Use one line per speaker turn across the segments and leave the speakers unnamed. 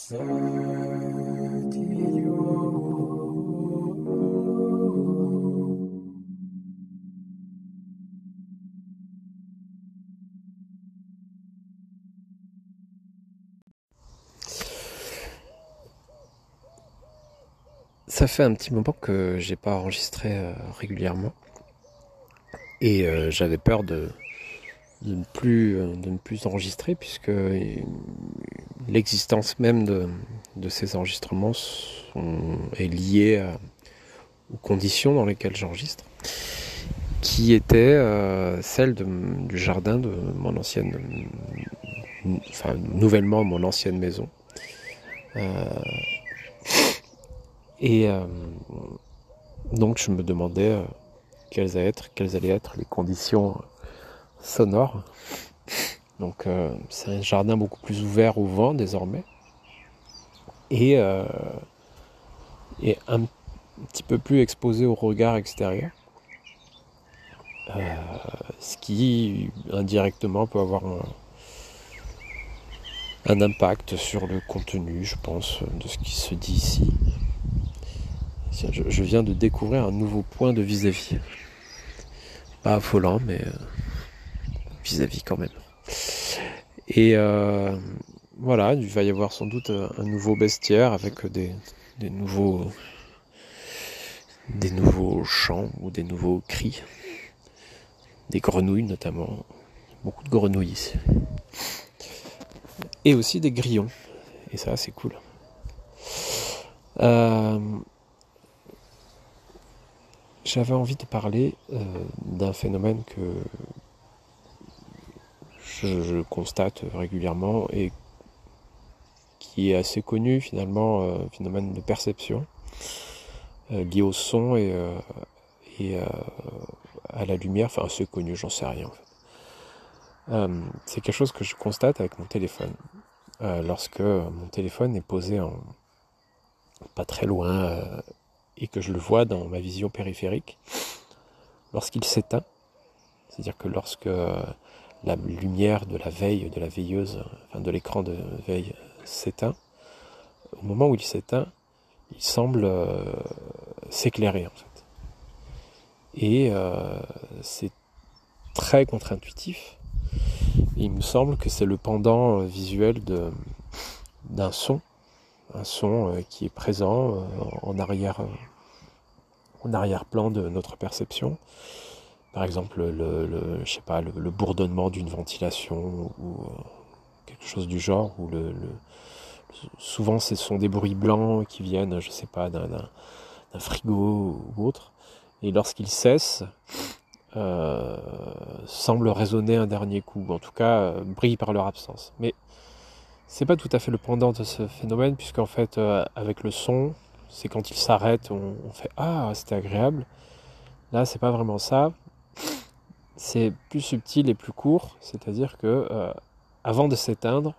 Ça fait un petit moment que j'ai pas enregistré euh, régulièrement. Et euh, j'avais peur de, ne plus, euh, de ne plus enregistrer puisque l'existence même de, ces enregistrements est liée aux conditions dans lesquelles j'enregistre qui étaient celles du jardin de mon ancienne enfin nouvellement mon ancienne maison et euh, donc je me demandais euh, quelles allaient être les conditions sonores. Donc euh, c'est un jardin beaucoup plus ouvert au vent désormais. Et, et un petit peu plus exposé au regard extérieur. ce qui indirectement peut avoir un, impact sur le contenu, je pense, de ce qui se dit ici je, viens de découvrir un nouveau point de vis-à-vis. Pas affolant, mais euh, vis-à-vis quand même. Et euh, voilà, il va y avoir sans doute un nouveau bestiaire avec des, nouveaux des nouveaux chants ou des nouveaux cris. Des grenouilles notamment. Beaucoup de grenouilles ici. Et aussi des grillons. Et ça, c'est cool. Euh, j'avais envie de parler euh, d'un phénomène que je, constate régulièrement et qui est assez connu finalement, euh, phénomène de perception euh, lié au son et, et à la lumière, enfin assez connu, j'en sais rien c'est quelque chose que je constate avec mon téléphone. lorsque mon téléphone est posé en pas très loin et que je le vois dans ma vision périphérique, lorsqu'il s'éteint, c'est-à-dire que lorsque euh, la lumière de la veille, de la veilleuse, enfin de l'écran de veille s'éteint, au moment où il s'éteint, il semble euh, s'éclairer en fait. Et euh, c'est très contre-intuitif. Il me semble que c'est le pendant visuel d'un son un son euh, qui est présent euh, en arrière, euh, en arrière-plan de notre perception. Par exemple, le, je sais pas, le, bourdonnement d'une ventilation ou quelque chose du genre, ou le, souvent ce sont des bruits blancs qui viennent, je sais pas, d'un frigo ou autre. Et lorsqu'ils cessent, euh, semblent résonner un dernier coup, en tout cas brillent par leur absence. Mais c'est pas tout à fait le pendant de ce phénomène, puisqu'en fait, euh, avec le son, c'est quand il s'arrête, on, fait Ah, c'était agréable. Là, c'est pas vraiment ça. C'est plus subtil et plus court, c'est-à-dire que euh, avant de s'éteindre,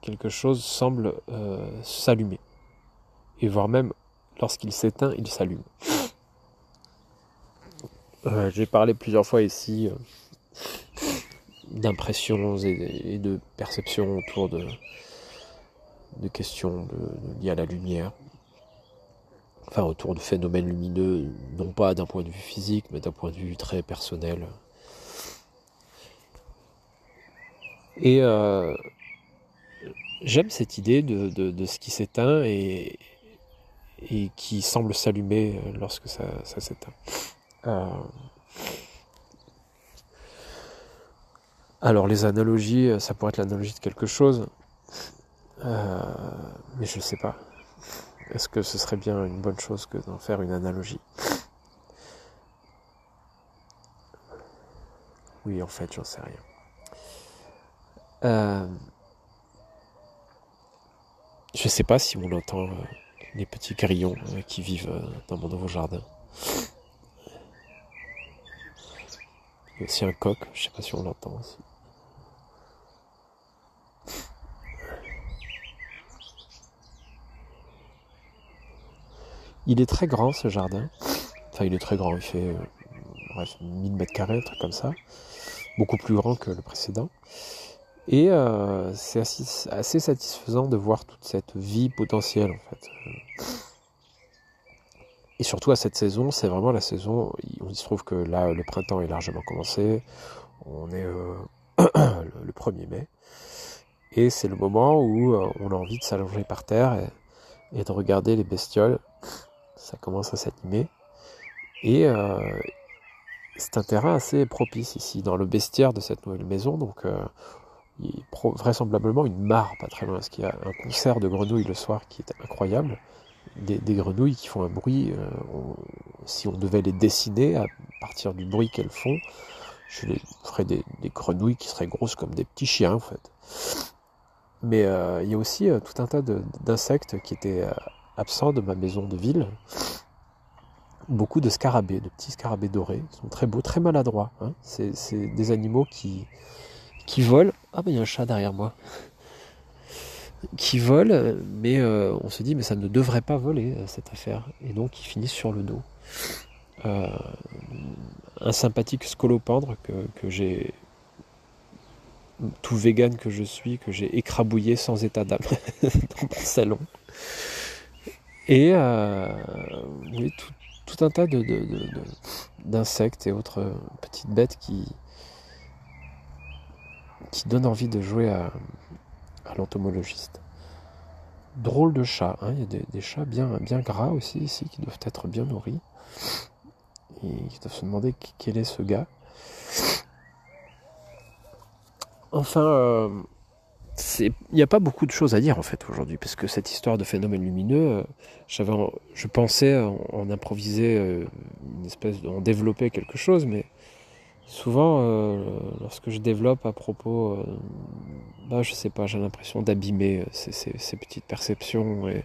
quelque chose semble euh, s'allumer. Et voire même, lorsqu'il s'éteint, il s'allume. J'ai parlé plusieurs fois ici d'impressions et, de perceptions autour de questions liées à la lumière, enfin autour de phénomènes lumineux, non pas d'un point de vue physique, mais d'un point de vue très personnel. Et euh, j'aime cette idée de, ce qui s'éteint et, et, qui semble s'allumer lorsque ça, s'éteint. Euh, alors les analogies, ça pourrait être l'analogie de quelque chose. Euh, mais je ne sais pas. Est-ce que ce serait bien une bonne chose que d'en faire une analogie Oui, en fait, j'en sais rien. Euh, je ne sais pas si on entend euh, les petits grillons qui vivent dans mon nouveau jardin. Il y a aussi un coq, je sais pas si on l'entend aussi. Il est très grand ce jardin. Enfin, il est très grand, il fait euh, bref, 1000 mètres carrés, un truc comme ça. Beaucoup plus grand que le précédent. Et c'est assez, satisfaisant de voir toute cette vie potentielle en fait. Et surtout à cette saison, c'est vraiment la saison. Il se trouve que là, le printemps est largement commencé. On est le 1er mai. Et c'est le moment où on a envie de s'allonger par terre et, de regarder les bestioles. Ça commence à s'animer. Et euh, c'est un terrain assez propice ici, dans le bestiaire de cette nouvelle maison. Donc, euh, il y a vraisemblablement une mare pas très loin, parce qu'il y a un concert de grenouilles le soir qui est incroyable. Des, grenouilles qui font un bruit. Euh, si on devait les dessiner à partir du bruit qu'elles font, je les ferais des, grenouilles qui seraient grosses comme des petits chiens en fait. Mais il y a aussi tout un tas d'insectes qui étaient absents de ma maison de ville beaucoup de scarabées, de petits scarabées dorés. Ils sont très beaux, très maladroits. Hein. C'est des animaux qui, qui volent. Ah, mais il y a un chat derrière moi. Qui volent, mais euh, on se dit, mais ça ne devrait pas voler, euh, cette affaire. Et donc, ils finissent sur le dos. Euh, un sympathique scolopendre que, que j'ai tout vegan que je suis, que j'ai écrabouillé sans état d'âme dans mon salon. Et oui, tout, un tas d'insectes et autres petites bêtes qui, qui donnent envie de jouer à, l'entomologiste. Drôle de chat, hein. il y a des, chats bien, bien gras aussi ici qui doivent être bien nourris et qui doivent se demander quel est ce gars. Enfin, euh, il n'y a pas beaucoup de choses à dire en fait aujourd'hui, parce que cette histoire de phénomène lumineux, euh, je pensais en, improviser euh, une espèce en développer quelque chose, mais souvent euh, lorsque je développe à propos, bah, je sais pas, j'ai l'impression d'abîmer ces, petites perceptions et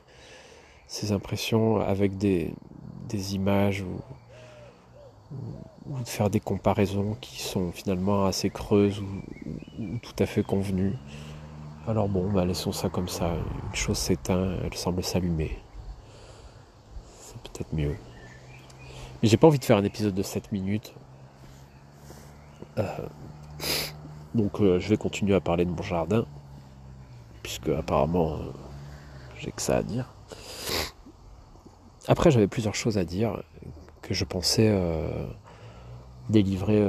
ces impressions avec des, des images ou, ou, de faire des comparaisons qui sont finalement assez creuses ou tout à fait convenues. Alors bon, bah laissons ça comme ça. Une chose s'éteint, elle semble s'allumer. C'est peut-être mieux. Mais j'ai pas envie de faire un épisode de 7 minutes. Euh, donc euh, je vais continuer à parler de mon jardin. Puisque apparemment euh, j'ai que ça à dire. Après j'avais plusieurs choses à dire que je pensais délivrer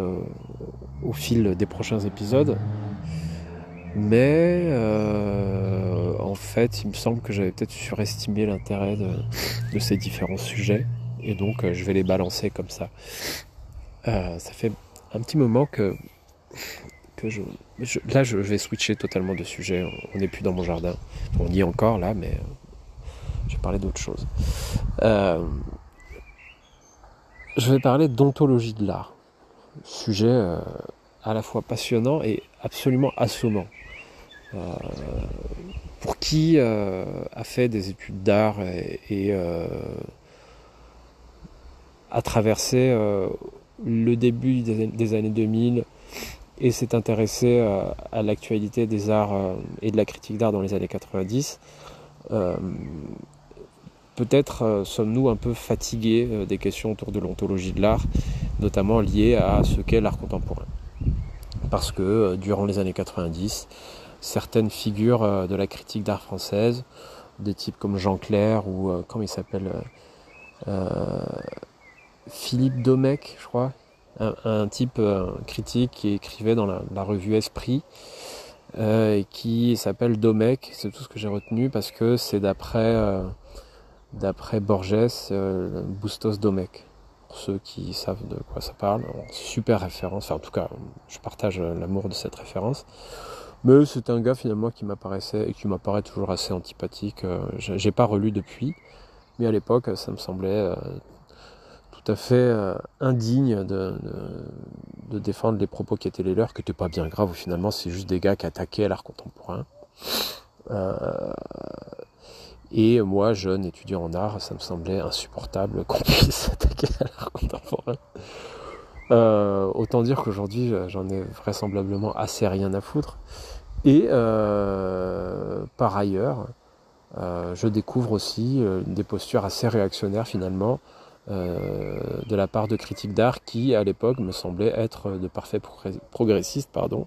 au fil des prochains épisodes. Mais euh, en fait, il me semble que j'avais peut-être surestimé l'intérêt de, ces différents sujets. Et donc, euh, je vais les balancer comme ça. Euh, ça fait un petit moment que, que je, Là, je vais switcher totalement de sujet. On n'est plus dans mon jardin. On y est encore là, mais je vais parler d'autre chose. je vais parler d'ontologie de l'art. Sujet à la fois passionnant et absolument assommant. Euh, pour qui euh, a fait des études d'art et, euh, a traversé le début des, années 2000 et s'est intéressé à l'actualité des arts et de la critique d'art dans les années 90, peut-être sommes-nous un peu fatigués des questions autour de l'ontologie de l'art, notamment liées à ce qu'est l'art contemporain. Parce que durant les années 90, certaines figures euh, de la critique d'art française, des types comme Jean Clair ou euh, comment il s'appelle euh, Philippe Domecq, je crois, un, type critique qui écrivait dans la, revue Esprit, et qui s'appelle Domecq, c'est tout ce que j'ai retenu parce que c'est d'après d'après Borges, Bustos Domecq. Pour ceux qui savent de quoi ça parle, super référence, en tout cas, je partage l'amour de cette référence. Mais c'est un gars finalement qui m'apparaissait et qui m'apparaît toujours assez antipathique. Euh, j'ai pas relu depuis, mais à l'époque ça me semblait euh, tout à fait euh, indigne de, de, défendre les propos qui étaient les leurs, qui n'étaient pas bien graves. Finalement, c'est juste des gars qui attaquaient l'art contemporain. et moi, jeune étudiant en art, ça me semblait insupportable qu'on puisse attaquer à l'art contemporain. Autant dire qu'aujourd'hui, j'en ai vraisemblablement assez rien à foutre. Et euh, par ailleurs, euh, je découvre aussi euh, des postures assez réactionnaires finalement de la part de critiques d'art qui à l'époque me semblaient être de parfaits progressistes pardon,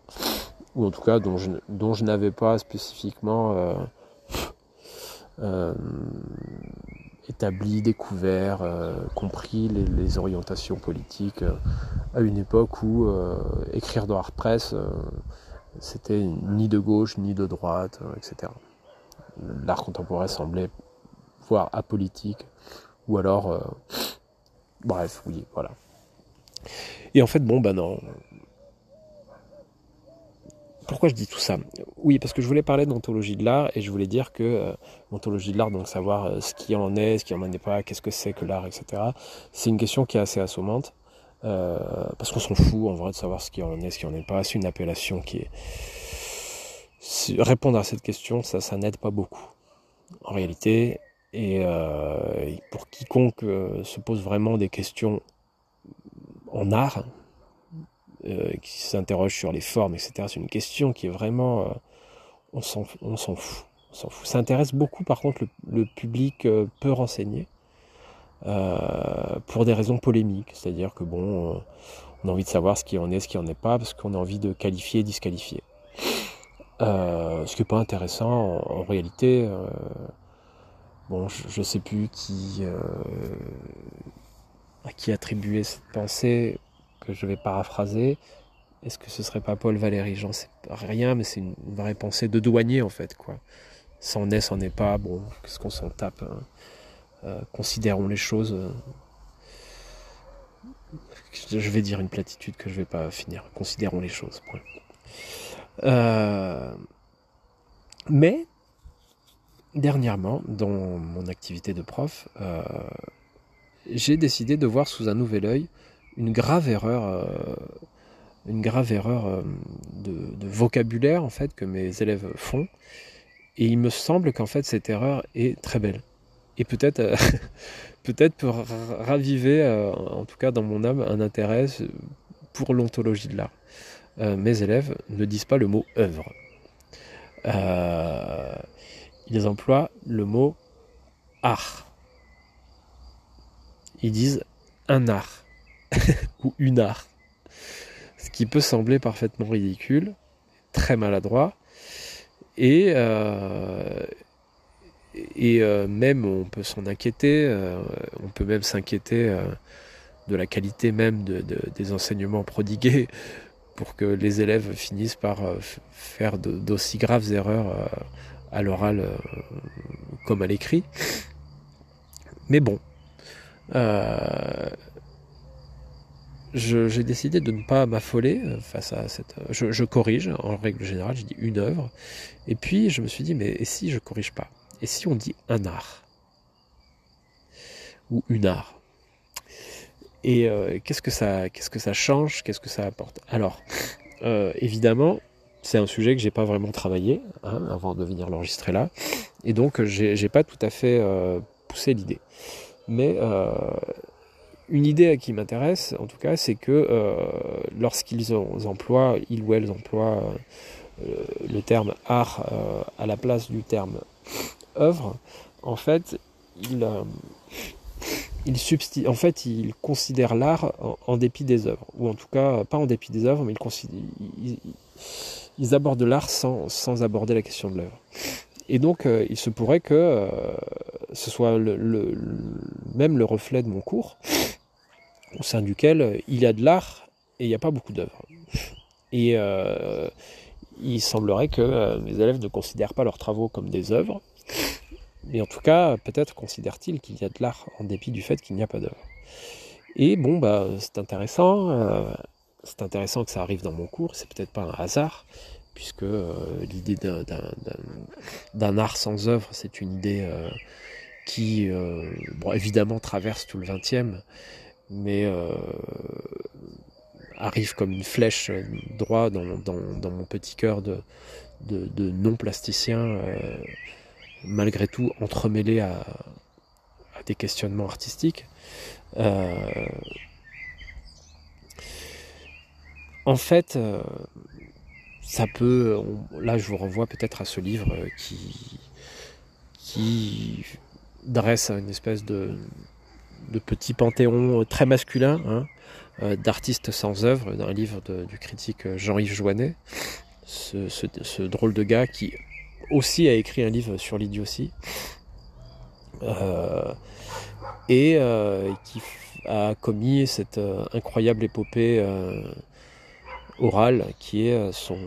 ou en tout cas dont je, n'avais pas spécifiquement euh, euh, établi, découvert, euh, compris les, orientations politiques à une époque où écrire dans Press c'était ni de gauche ni de droite, etc. L'art contemporain semblait voire apolitique, ou alors, bref, oui, voilà. Et en fait, bon, ben non, pourquoi je dis tout ça? Oui, parce que je voulais parler d'ontologie de l'art et je voulais dire que euh, l'ontologie de l'art, donc savoir euh, ce qui en est, ce qui en est pas, qu'est-ce que c'est que l'art, etc. C'est une question qui est assez assommante euh, parce qu'on s'en fout en vrai de savoir ce qui en est, ce qui en est pas. C'est une appellation qui est répondre à cette question, ça, ça n'aide pas beaucoup en réalité. Et, pour quiconque se pose vraiment des questions en art, euh, qui s'interroge sur les formes, etc. C'est une question qui est vraiment... Euh, on s'en fout. On s'en fout. Ça intéresse beaucoup par contre le, public euh, peu renseigné. pour des raisons polémiques, c'est-à-dire que bon, on a envie de savoir ce qui en est, ce qui en est pas, parce qu'on a envie de qualifier, disqualifier. ce qui n'est pas intéressant en, réalité. bon, je, ne sais plus qui à qui attribuer cette pensée que je vais paraphraser. Est-ce que ce serait pas Paul Valéry? J'en sais rien, mais c'est une vraie pensée de douanier en fait, quoi. C'en est, c'en est pas. Bon, qu'est-ce qu'on s'en tape hein? euh, Considérons les choses. Euh. Je vais dire une platitude que je vais pas finir. Considérons les choses. Euh, mais dernièrement, dans mon activité de prof, j'ai décidé de voir sous un nouvel œil une grave erreur, euh, une grave erreur euh, de, vocabulaire en fait que mes élèves font. Et il me semble qu'en fait cette erreur est très belle. Et peut-être euh, pour raviver, en tout cas dans mon âme, un intérêt pour l'ontologie de l'art. mes élèves ne disent pas le mot œuvre. ils emploient le mot art. Ils disent un art. ou une art. Ce qui peut sembler parfaitement ridicule, très maladroit, et, euh, euh, même on peut s'en inquiéter, euh, on peut même s'inquiéter de la qualité même de, des enseignements prodigués pour que les élèves finissent par faire d'aussi graves erreurs à l'oral comme à l'écrit. Mais bon, j'ai décidé de ne pas m'affoler euh, face à cette. Euh, je, corrige, en règle générale, je dis une œuvre. Et puis je me suis dit, mais et si je corrige pas? Et si on dit un art? Ou une art? Et euh, qu'est-ce que ça, qu'est-ce que ça change? Qu'est-ce que ça apporte? Alors, évidemment, c'est un sujet que j'ai pas vraiment travaillé hein, avant de venir l'enregistrer là, et donc j'ai pas tout à fait poussé l'idée. Mais une idée qui m'intéresse, en tout cas, c'est que euh, lorsqu'ils emploient, ils ou elles emploient euh, le terme art euh, à la place du terme œuvre, en fait, ils, considèrent l'art en, dépit des œuvres, ou en tout cas, pas en dépit des œuvres, mais ils, abordent l'art sans, sans aborder la question de l'œuvre. Et donc, il se pourrait que ce soit même le reflet de mon cours, au sein duquel euh, il y a de l'art et il n'y a pas beaucoup d'œuvres. Et euh, il semblerait que euh, mes élèves ne considèrent pas leurs travaux comme des œuvres, mais en tout cas, peut-être considèrent-ils qu'il y a de l'art en dépit du fait qu'il n'y a pas d'œuvre. Et bon, bah, c'est intéressant, c'est intéressant que ça arrive dans mon cours, c'est peut-être pas un hasard, puisque l'idée d'un art sans œuvre, c'est une idée qui, évidemment, traverse tout le XXe, mais euh, arrive comme une flèche droit dans, mon petit cœur de, non-plasticien, euh, malgré tout entremêlé à, des questionnements artistiques. Euh, en fait, ça peut. là, je vous renvoie peut-être à ce livre qui, qui dresse une espèce de, de petit panthéon euh, très masculin hein, euh, d'artistes sans œuvre, d'un livre du critique euh, Jean-Yves Joannet. ce, drôle de gars qui aussi a écrit un livre sur l'idiotie et qui a commis cette incroyable épopée orale qui est son,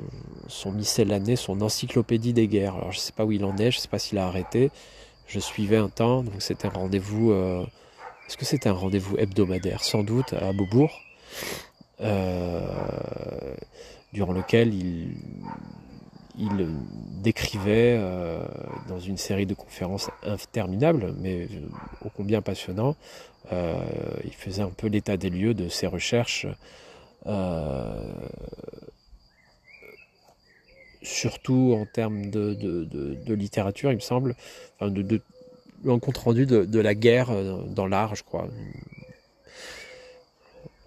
son son encyclopédie des guerres. Alors je ne sais pas où il en est, je ne sais pas s'il a arrêté. Je suivais un temps, donc c'était un rendez-vous. Est-ce que c'était un rendez-vous hebdomadaire Sans doute à Beaubourg. Euh, durant lequel il, décrivait euh, dans une série de conférences interminables, mais ô combien passionnant, euh, il faisait un peu l'état des lieux de ses recherches, surtout en termes de, de, littérature, il me semble, enfin de, un compte rendu de, la guerre dans l'art, je crois,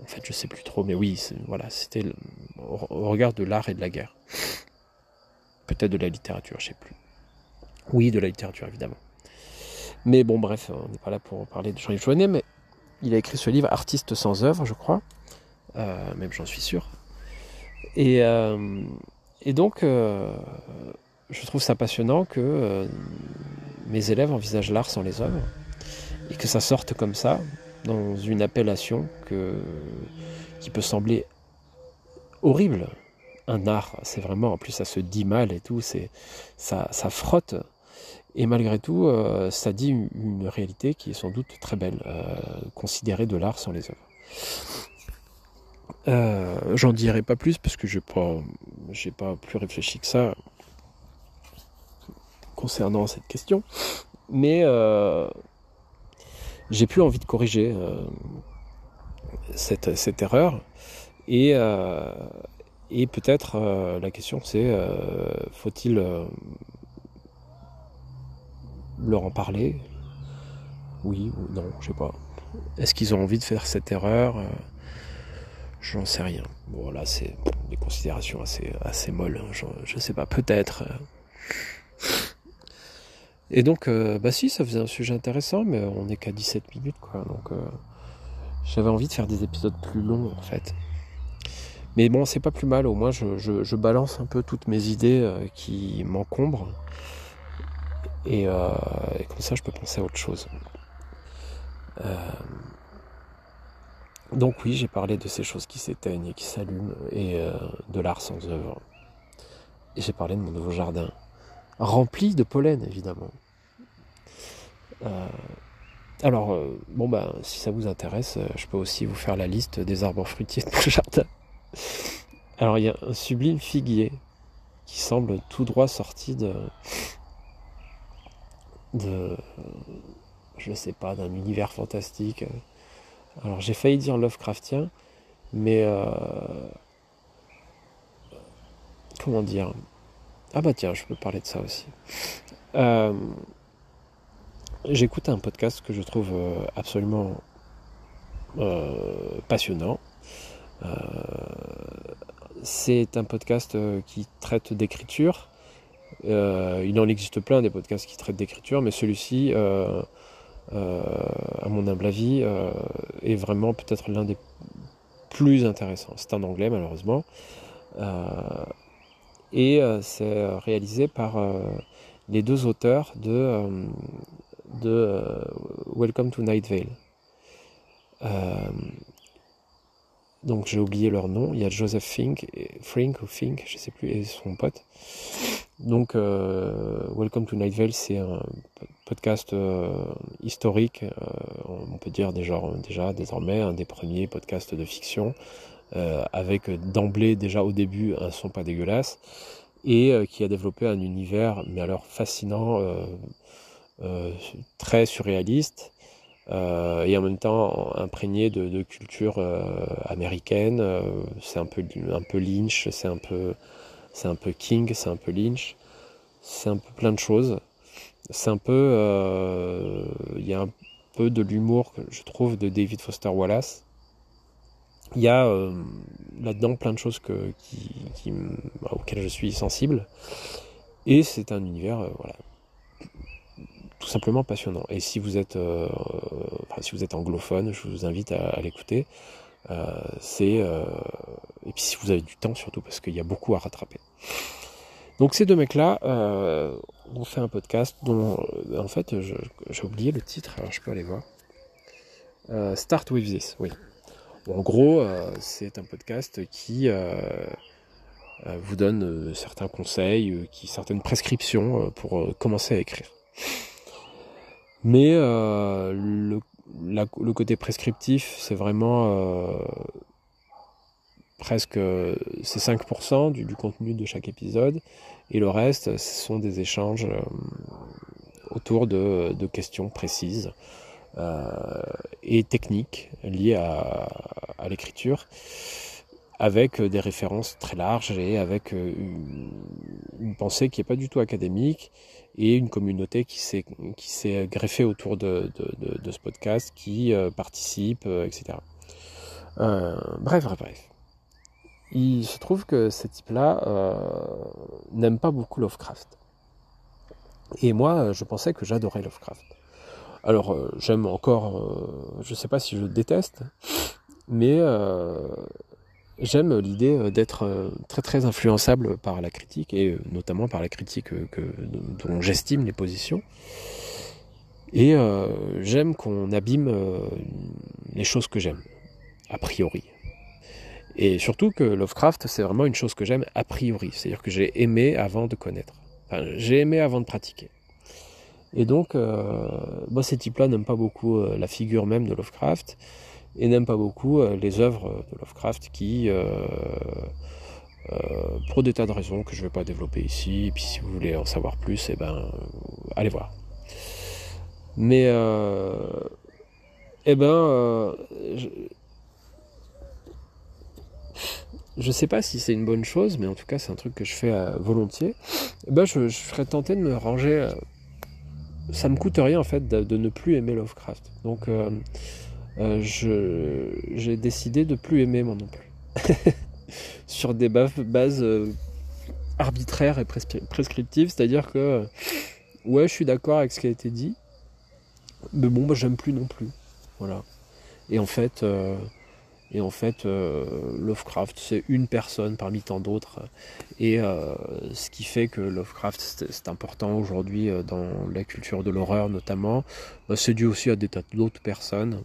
en fait, je sais plus trop, mais oui, voilà, c'était au regard de l'art et de la guerre. Peut-être de la littérature, je sais plus. Oui, de la littérature, évidemment. Mais bon, bref, on n'est pas là pour parler de Jean-Yves Joannet, mais il a écrit ce livre, Artiste sans œuvre, je crois. Euh, même j'en suis sûr. Et, euh, donc, euh, je trouve ça passionnant que mes élèves envisagent l'art sans les œuvres, et que ça sorte comme ça, dans une appellation qui peut sembler horrible. Un art, c'est vraiment, en plus ça se dit mal et tout, ça, frotte. Et malgré tout, euh, ça dit une, réalité qui est sans doute très belle, euh, considérer de l'art sans les œuvres. Euh, j'en dirai pas plus parce que je n'ai pas plus réfléchi que ça concernant cette question. Mais j'ai plus envie de corriger euh, cette, cette, erreur. Et, euh, et peut-être euh, la question c'est faut-il leur en parler? Oui ou non, je sais pas. Est-ce qu'ils ont envie de faire cette erreur? J'en sais rien. Bon là c'est des considérations assez, assez molles. Hein. Je, ne sais pas, peut-être. Et donc, euh, bah si, ça faisait un sujet intéressant, mais on n'est qu'à 17 minutes, quoi. Donc, euh, j'avais envie de faire des épisodes plus longs, en fait. Mais bon, c'est pas plus mal, au moins je, balance un peu toutes mes idées euh, qui m'encombrent. Et, comme ça, je peux penser à autre chose. donc oui, j'ai parlé de ces choses qui s'éteignent et qui s'allument, et de l'art sans œuvre. Et j'ai parlé de mon nouveau jardin rempli de pollen, évidemment. Euh, alors, euh, bon, ben, si ça vous intéresse, euh, je peux aussi vous faire la liste des arbres fruitiers de mon jardin. Alors, il y a un sublime figuier qui semble tout droit sorti de. de. je sais pas, d'un univers fantastique. Alors, j'ai failli dire Lovecraftien, mais. comment dire? Ah bah tiens, je peux parler de ça aussi. Euh, j'écoute un podcast que je trouve euh, absolument euh, passionnant. c'est un podcast qui traite d'écriture. il en existe plein des podcasts qui traitent d'écriture, mais celui-ci, à mon humble avis, est vraiment peut-être l'un des plus intéressants. C'est en anglais malheureusement. Et euh, c'est euh, réalisé par euh, les deux auteurs de, Welcome to Night Vale. donc j'ai oublié leur nom. Il y a Joseph Fink, Frink ou Fink, je sais plus, et son pote. Donc Welcome to Night Vale, c'est un podcast historique, on peut dire déjà, déjà désormais un des premiers podcasts de fiction euh, avec d'emblée déjà au début un son pas dégueulasse, et euh, qui a développé un univers, mais alors fascinant, euh, très surréaliste, et en même temps imprégné de, culture américaine. c'est un peu, un peu Lynch, c'est un peu, c'est un peu King, c'est un peu Lynch, c'est un peu plein de choses. C'est un peu, il y a un peu de l'humour, je trouve, de David Foster Wallace il y a euh, là-dedans plein de choses qui, auxquelles je suis sensible. Et c'est un univers, euh, voilà, tout simplement passionnant. Et si vous êtes, euh, anglophone, je vous invite à, l'écouter. et puis si vous avez du temps surtout, parce qu'il y a beaucoup à rattraper. Donc ces deux mecs-là ont fait un podcast dont, en fait, j'ai oublié le titre, alors je peux aller voir. Start with this, oui. En gros, c'est un podcast qui vous donne certains conseils, certaines prescriptions pour commencer à écrire. Mais le côté prescriptif, c'est vraiment euh, presque c'est 5% du, contenu de chaque épisode, et le reste, ce sont des échanges euh, autour de, questions précises euh, et techniques liées à, l'écriture, avec des références très larges et avec une, une pensée qui n'est pas du tout académique et une communauté qui s'est qui s'est greffée autour de, ce podcast, qui euh, participe, euh, etc. Euh, bref, bref, bref. Il se trouve que ces types-là n'aiment pas beaucoup Lovecraft. Et moi, je pensais que j'adorais Lovecraft. Alors, j'aime encore, je ne sais pas si je le déteste, mais J'aime l'idée euh, d'être euh, très très influençable par la critique et euh, notamment par la critique que, dont j'estime les positions. Et j'aime qu'on abîme les choses que j'aime, a priori. Et surtout que Lovecraft, c'est vraiment une chose que j'aime a priori, c'est-à-dire que j'ai aimé avant de connaître. Enfin, j'ai aimé avant de pratiquer. Et donc, moi, ces types-là n'aiment pas beaucoup la figure même de Lovecraft et n'aime pas beaucoup euh, les œuvres de Lovecraft qui, euh, euh, pour des tas de raisons que je ne vais pas développer ici, et puis si vous voulez en savoir plus, eh ben, allez voir. Mais, eh ben, je, ne sais pas si c'est une bonne chose, mais en tout cas c'est un truc que je fais volontier. Eh ben, je, serais tenté de me ranger. ça me coûte rien en fait de, ne plus aimer Lovecraft. Donc euh, j'ai décidé de plus aimer moi non plus. Sur des bases euh, arbitraires et prescriptives, c'est-à-dire que ouais, je suis d'accord avec ce qui a été dit, mais bon, bah, j'aime plus non plus. Voilà. Et en fait, euh, et en fait, Lovecraft, c'est une personne parmi tant d'autres. Et ce qui fait que Lovecraft, c'est important aujourd'hui dans la culture de l'horreur notamment, bah, c'est dû aussi à des tas d'autres personnes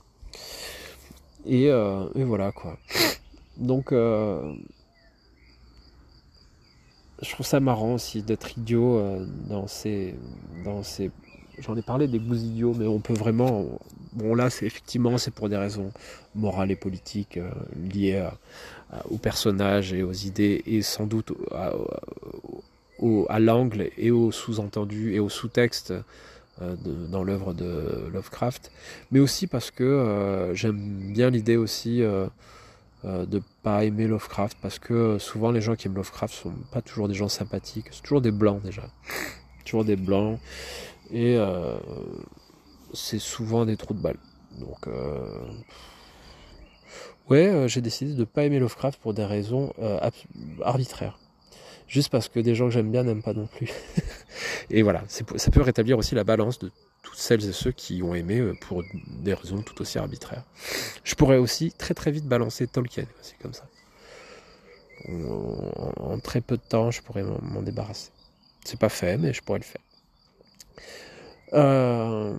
euh, et, voilà quoi. Donc euh, je trouve ça marrant aussi d'être idiot euh, dans ces dans ces j'en ai parlé des goûts idiots mais on peut vraiment bon là c'est effectivement c'est pour des raisons morales et politiques liées aux personnages et aux idées et sans doute à, à l'angle et aux sous-entendus et aux sous-textes euh, dans l'œuvre de Lovecraft, mais aussi parce que euh, j'aime bien l'idée aussi euh, de pas aimer Lovecraft, parce que souvent les gens qui aiment Lovecraft sont pas toujours des gens sympathiques, c'est toujours des blancs déjà, toujours des blancs, et c'est souvent des trous de balles. Donc ouais, j'ai décidé de pas aimer Lovecraft pour des raisons arbitraires juste parce que des gens que j'aime bien n'aiment pas non plus. et voilà, ça peut rétablir aussi la balance de toutes celles et ceux qui ont aimé euh, pour des raisons tout aussi arbitraires. Je pourrais aussi très très vite balancer Tolkien, c'est comme ça. En, très peu de temps, je pourrais m'en débarrasser. C'est pas fait, mais je pourrais le faire. Euh,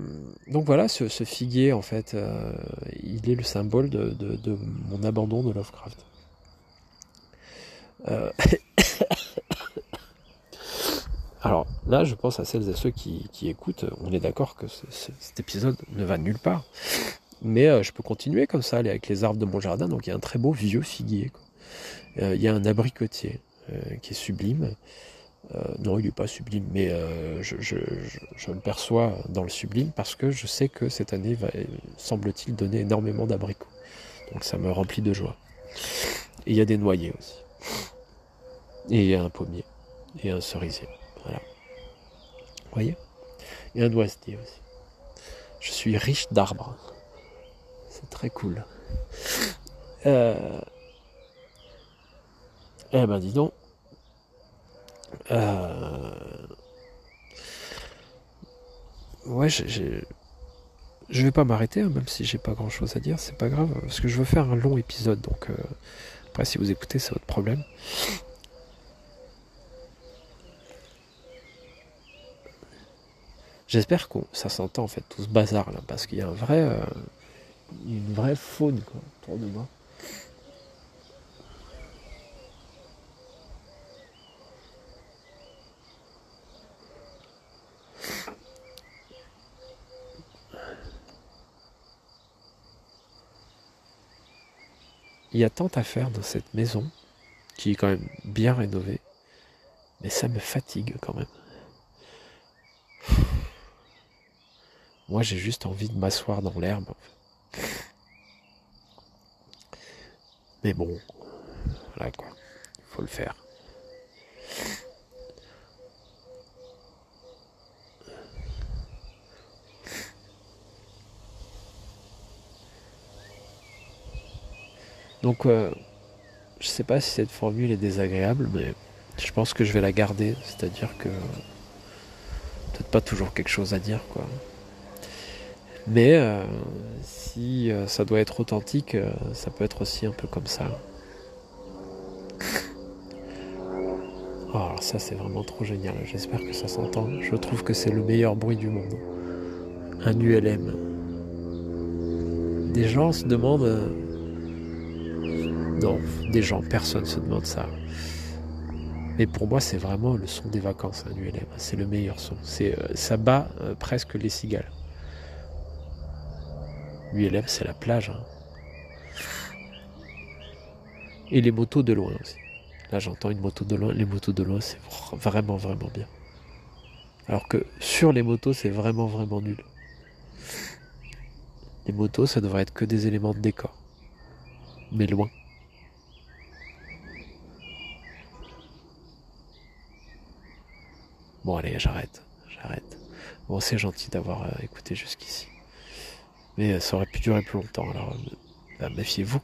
donc voilà, ce, figuier, en fait, euh, il est le symbole de, mon abandon de Lovecraft. Euh, je pense à celles et ceux qui, écoutent. On est d'accord que cet épisode ne va nulle part. Mais euh, je peux continuer comme ça, aller avec les arbres de mon jardin. Donc il y a un très beau vieux figuier. Euh, il y a un abricotier euh, qui est sublime. non, il n'est pas sublime, mais je, me perçois dans le sublime parce que je sais que cette année va, semble-t-il, donner énormément d'abricots. Donc ça me remplit de joie. Et il y a des noyers aussi. Et il y a un pommier et un cerisier. Voilà. Voyez Et un doigestier aussi. Je suis riche d'arbres. C'est très cool. Euh... Eh ben dis donc. Euh... Ouais. Je vais pas m'arrêter, hein, même si j'ai pas grand chose à dire, c'est pas grave, parce que je veux faire un long épisode, donc euh, Après, si vous écoutez, c'est votre problème. J'espère que ça s'entend en fait tout ce bazar là, parce qu'il y a un vrai, euh, une vraie faune quoi, autour de moi. Il y a tant à faire dans cette maison, qui est quand même bien rénovée, mais ça me fatigue quand même. Moi, j'ai juste envie de m'asseoir dans l'herbe. Mais bon, voilà quoi, il faut le faire. Donc, euh, je sais pas si cette formule est désagréable, mais je pense que je vais la garder. C'est-à-dire que peut-être pas toujours quelque chose à dire, quoi. Mais euh, si euh, ça doit être authentique, euh, ça peut être aussi un peu comme ça. Oh, alors ça c'est vraiment trop génial, j'espère que ça s'entend. Je trouve que c'est le meilleur bruit du monde. Un ULM. Des gens se demandent... Non, des gens, personne se demande ça. Mais pour moi c'est vraiment le son des vacances, un ULM. C'est le meilleur son. Ça bat presque les cigales. ULM, c'est la plage. Hein. Et les motos de loin aussi. Là, j'entends une moto de loin. Les motos de loin, c'est vraiment, vraiment bien. Alors que sur les motos, c'est vraiment, vraiment nul. Les motos, ça devrait être que des éléments de décor. Mais loin. Bon, allez, j'arrête. J'arrête. Bon, c'est gentil d'avoir euh, écouté jusqu'ici. Mais euh, ça aurait pu durer plus longtemps. Alors, euh, bah, méfiez-vous.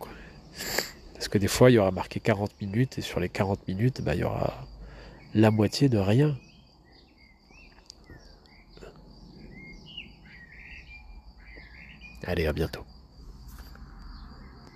Parce que des fois, il y aura marqué 40 minutes, et sur les 40 minutes, bah, il y aura la moitié de rien. Allez, à bientôt.